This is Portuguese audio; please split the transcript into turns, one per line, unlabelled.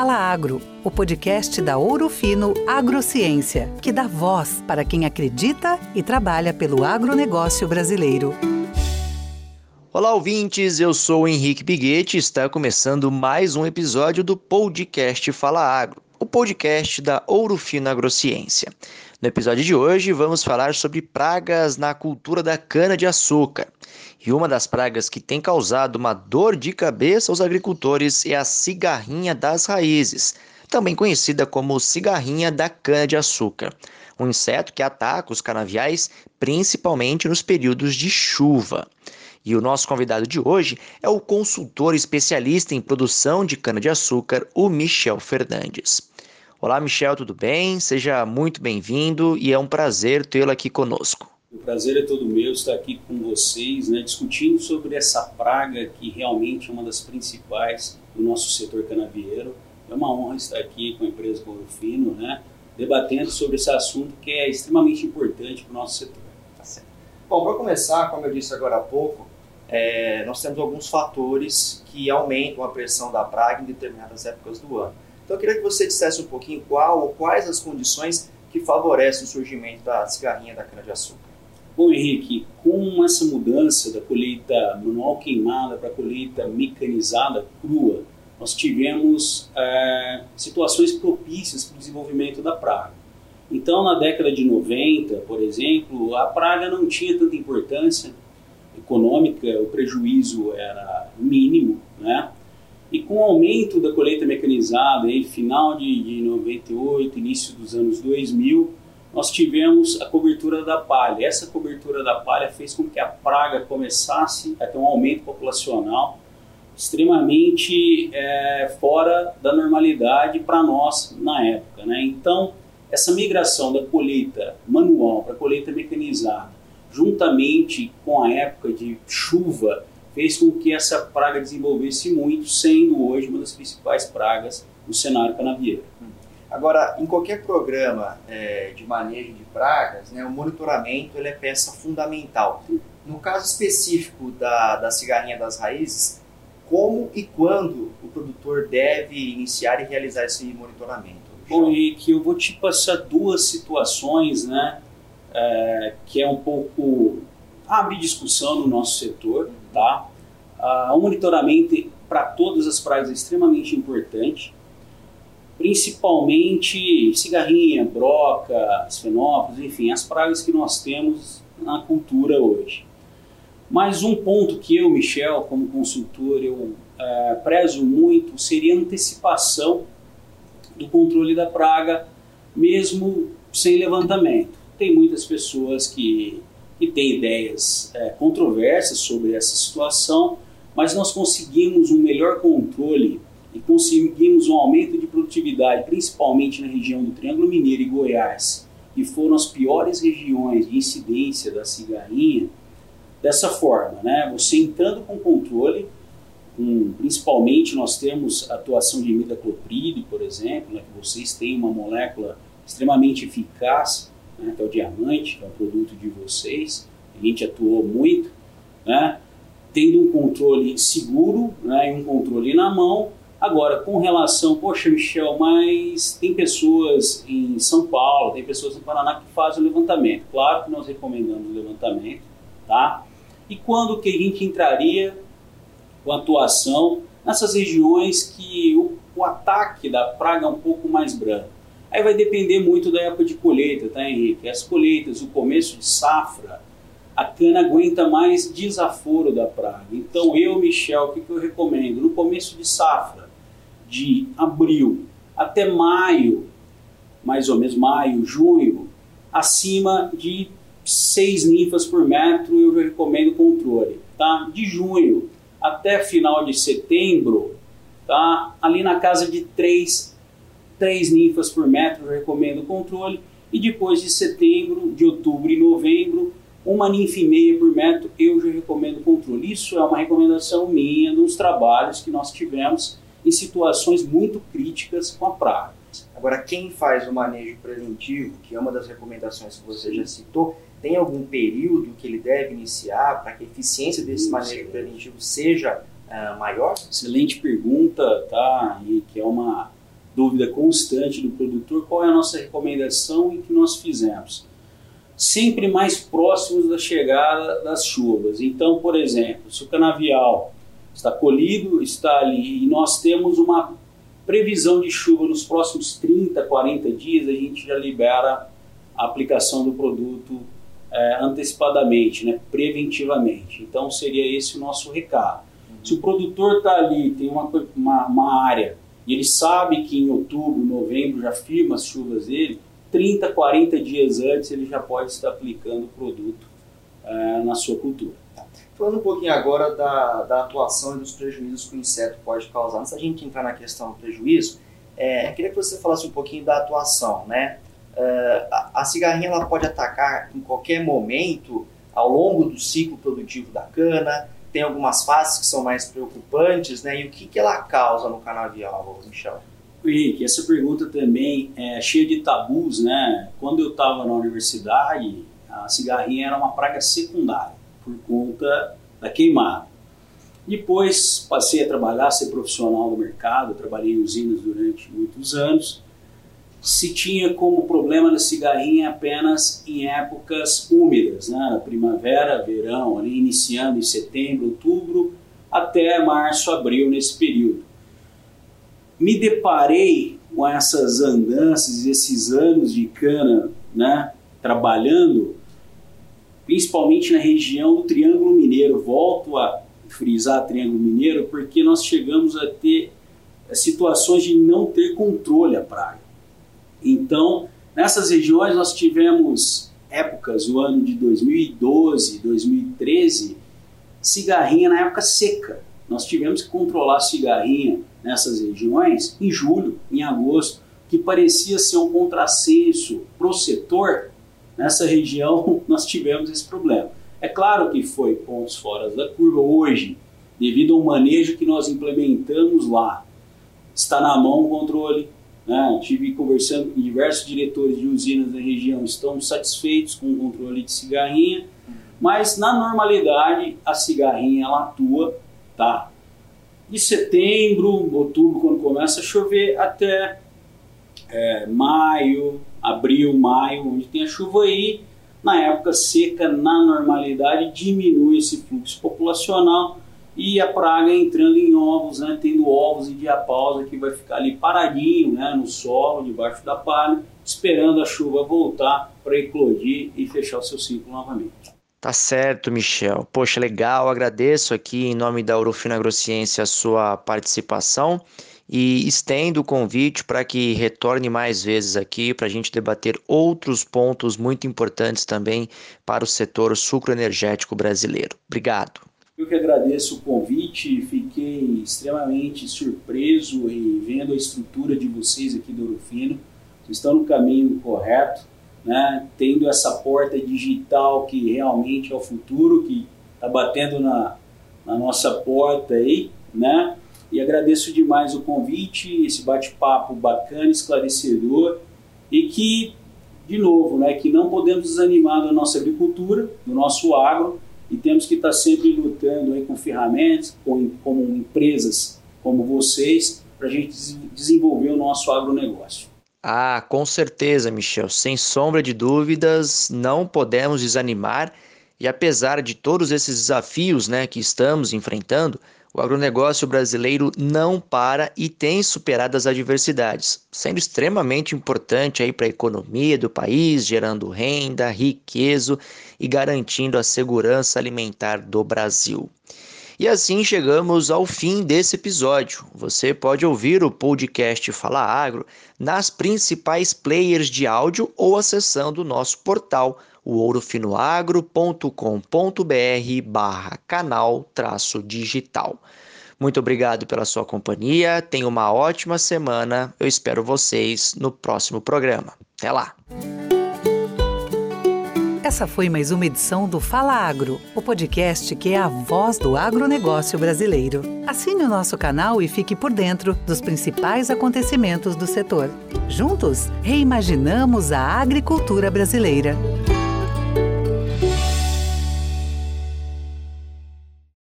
Fala Agro, o podcast da Ouro Fino Agrociência, que dá voz para quem acredita e trabalha pelo agronegócio brasileiro.
Olá, ouvintes, eu sou Henrique Biguete e está começando mais um episódio do podcast Fala Agro, podcast da Ouro Fino Agrociência. No episódio de hoje, vamos falar sobre pragas na cultura da cana-de-açúcar. E uma das pragas que tem causado uma dor de cabeça aos agricultores é a cigarrinha das raízes, também conhecida como cigarrinha da cana-de-açúcar. Um inseto que ataca os canaviais principalmente nos períodos de chuva. E o nosso convidado de hoje é o consultor especialista em produção de cana-de-açúcar, o Michel Fernandes. Olá, Michel, tudo bem? Seja muito bem-vindo e é um prazer tê-lo aqui conosco.
O prazer é todo meu estar aqui com vocês, né, discutindo sobre essa praga que realmente é uma das principais do nosso setor canavieiro. É uma honra estar aqui com a empresa Fino, né, debatendo sobre esse assunto que é extremamente importante para o nosso setor.
Tá certo. Bom, para começar, como eu disse agora há pouco, é, nós temos alguns fatores que aumentam a pressão da praga em determinadas épocas do ano. Então eu queria que você dissesse um pouquinho qual ou quais as condições que favorecem o surgimento da cigarrinha da cana-de-açúcar.
Bom, Henrique, com essa mudança da colheita manual queimada para a colheita mecanizada crua, nós tivemos é, situações propícias para o desenvolvimento da praga. Então, na década de 90, por exemplo, a praga não tinha tanta importância econômica, o prejuízo era mínimo, né? E com o aumento da colheita mecanizada, aí, final de, de 98, início dos anos 2000, nós tivemos a cobertura da palha. Essa cobertura da palha fez com que a praga começasse a ter um aumento populacional extremamente é, fora da normalidade para nós na época. Né? Então, essa migração da colheita manual para a colheita mecanizada, juntamente com a época de chuva fez com que essa praga desenvolvesse muito, sendo hoje uma das principais pragas no cenário canavieiro.
Agora, em qualquer programa é, de manejo de pragas, né, o monitoramento ele é peça fundamental. No caso específico da, da cigarrinha das raízes, como e quando o produtor deve iniciar e realizar esse monitoramento?
Bom, Henrique, eu vou te passar duas situações, né, é, que é um pouco abre discussão no nosso setor, tá? O monitoramento para todas as pragas é extremamente importante, principalmente cigarrinha, broca, esfenófilos, enfim, as pragas que nós temos na cultura hoje. Mas um ponto que eu, Michel, como consultor, eu uh, prezo muito seria a antecipação do controle da praga, mesmo sem levantamento. Tem muitas pessoas que que tem ideias é, controversas sobre essa situação, mas nós conseguimos um melhor controle e conseguimos um aumento de produtividade, principalmente na região do Triângulo Mineiro e Goiás, que foram as piores regiões de incidência da cigarrinha, dessa forma, né? Você entrando com controle, principalmente nós temos a atuação de imidacloprid, por exemplo, né, que vocês têm uma molécula extremamente eficaz né, que é o diamante, que é o produto de vocês, a gente atuou muito, né, tendo um controle seguro né, e um controle na mão. Agora, com relação, poxa, Michel, mas tem pessoas em São Paulo, tem pessoas em Paraná que fazem o levantamento. Claro que nós recomendamos o levantamento, tá? E quando que a gente entraria com atuação nessas regiões que o, o ataque da praga é um pouco mais brando? Aí vai depender muito da época de colheita, tá, Henrique? As colheitas, o começo de safra, a cana aguenta mais desaforo da praga. Então, eu, Michel, o que, que eu recomendo? No começo de safra, de abril até maio, mais ou menos maio, junho, acima de 6 ninfas por metro, eu recomendo controle. Tá? De junho até final de setembro, tá? ali na casa de 3 três ninfas por metro, eu recomendo o controle. E depois de setembro, de outubro e novembro, uma ninfa e meia por metro, eu já recomendo o controle. Isso é uma recomendação minha nos trabalhos que nós tivemos em situações muito críticas com a praga.
Agora, quem faz o manejo preventivo, que é uma das recomendações que você já citou, tem algum período que ele deve iniciar para que a eficiência desse Isso, manejo preventivo seja uh, maior?
Excelente pergunta, tá? E que é uma dúvida constante do produtor, qual é a nossa recomendação e o que nós fizemos. Sempre mais próximos da chegada das chuvas. Então, por exemplo, se o canavial está colhido, está ali, e nós temos uma previsão de chuva nos próximos 30, 40 dias, a gente já libera a aplicação do produto é, antecipadamente, né, preventivamente. Então seria esse o nosso recado. Se o produtor está ali, tem uma, uma, uma, área, e ele sabe que em outubro, novembro já firma as chuvas dele, 30, 40 dias antes ele já pode estar aplicando o produto é, na sua cultura.
Falando um pouquinho agora da, da atuação e dos prejuízos que o inseto pode causar. Antes da gente entrar na questão do prejuízo, é, queria que você falasse um pouquinho da atuação, né? Uh, a, a cigarrinha ela pode atacar em qualquer momento ao longo do ciclo produtivo da cana. Tem algumas fases que são mais preocupantes, né? E o que, que ela causa no canavial, Michel?
Henrique, essa pergunta também é cheia de tabus, né? Quando eu estava na universidade, a cigarrinha era uma praga secundária por conta da queimada. Depois passei a trabalhar, ser profissional do mercado, trabalhei em usinas durante muitos anos se tinha como problema da cigarrinha apenas em épocas úmidas, né? primavera, verão, ali iniciando em setembro, outubro, até março, abril, nesse período. Me deparei com essas andanças, esses anos de cana, né? trabalhando, principalmente na região do Triângulo Mineiro. Volto a frisar Triângulo Mineiro porque nós chegamos a ter situações de não ter controle a praga. Então, nessas regiões nós tivemos épocas, o ano de 2012, 2013, cigarrinha na época seca. Nós tivemos que controlar cigarrinha nessas regiões em julho, em agosto, que parecia ser um contrassenso para o setor. Nessa região nós tivemos esse problema. É claro que foi pontos fora da curva hoje, devido ao manejo que nós implementamos lá. Está na mão o controle, né? Tive conversando com diversos diretores de usinas da região, estão satisfeitos com o controle de cigarrinha, mas na normalidade a cigarrinha ela atua, tá? De setembro, outubro, quando começa a chover, até é, maio, abril, maio, onde tem a chuva aí, na época seca, na normalidade, diminui esse fluxo populacional e a praga entrando em ovos, né, tendo ovos em diapausa que vai ficar ali paradinho né, no solo, debaixo da palha, esperando a chuva voltar para eclodir e fechar o seu ciclo novamente.
Tá certo, Michel. Poxa, legal. Agradeço aqui em nome da Urufina Agrociência a sua participação e estendo o convite para que retorne mais vezes aqui para a gente debater outros pontos muito importantes também para o setor sucroenergético brasileiro. Obrigado.
Eu que agradeço o convite, fiquei extremamente surpreso em vendo a estrutura de vocês aqui do Orofino. Vocês estão no caminho correto, né? tendo essa porta digital que realmente é o futuro, que está batendo na, na nossa porta aí, né? E agradeço demais o convite, esse bate-papo bacana, esclarecedor e que, de novo, né, que não podemos desanimar da nossa agricultura, do nosso agro, e temos que estar sempre lutando aí com ferramentas, com, com empresas como vocês, para a gente desenvolver o nosso agronegócio.
Ah, com certeza, Michel. Sem sombra de dúvidas, não podemos desanimar. E apesar de todos esses desafios né, que estamos enfrentando, o agronegócio brasileiro não para e tem superado as adversidades, sendo extremamente importante aí para a economia do país, gerando renda, riqueza e garantindo a segurança alimentar do Brasil. E assim chegamos ao fim desse episódio. Você pode ouvir o podcast Fala Agro nas principais players de áudio ou acessando o nosso portal ourofinoagro.com.br barra canal traço digital. Muito obrigado pela sua companhia, tenha uma ótima semana, eu espero vocês no próximo programa. Até lá!
Essa foi mais uma edição do Fala Agro, o podcast que é a voz do agronegócio brasileiro. Assine o nosso canal e fique por dentro dos principais acontecimentos do setor. Juntos, reimaginamos a agricultura brasileira.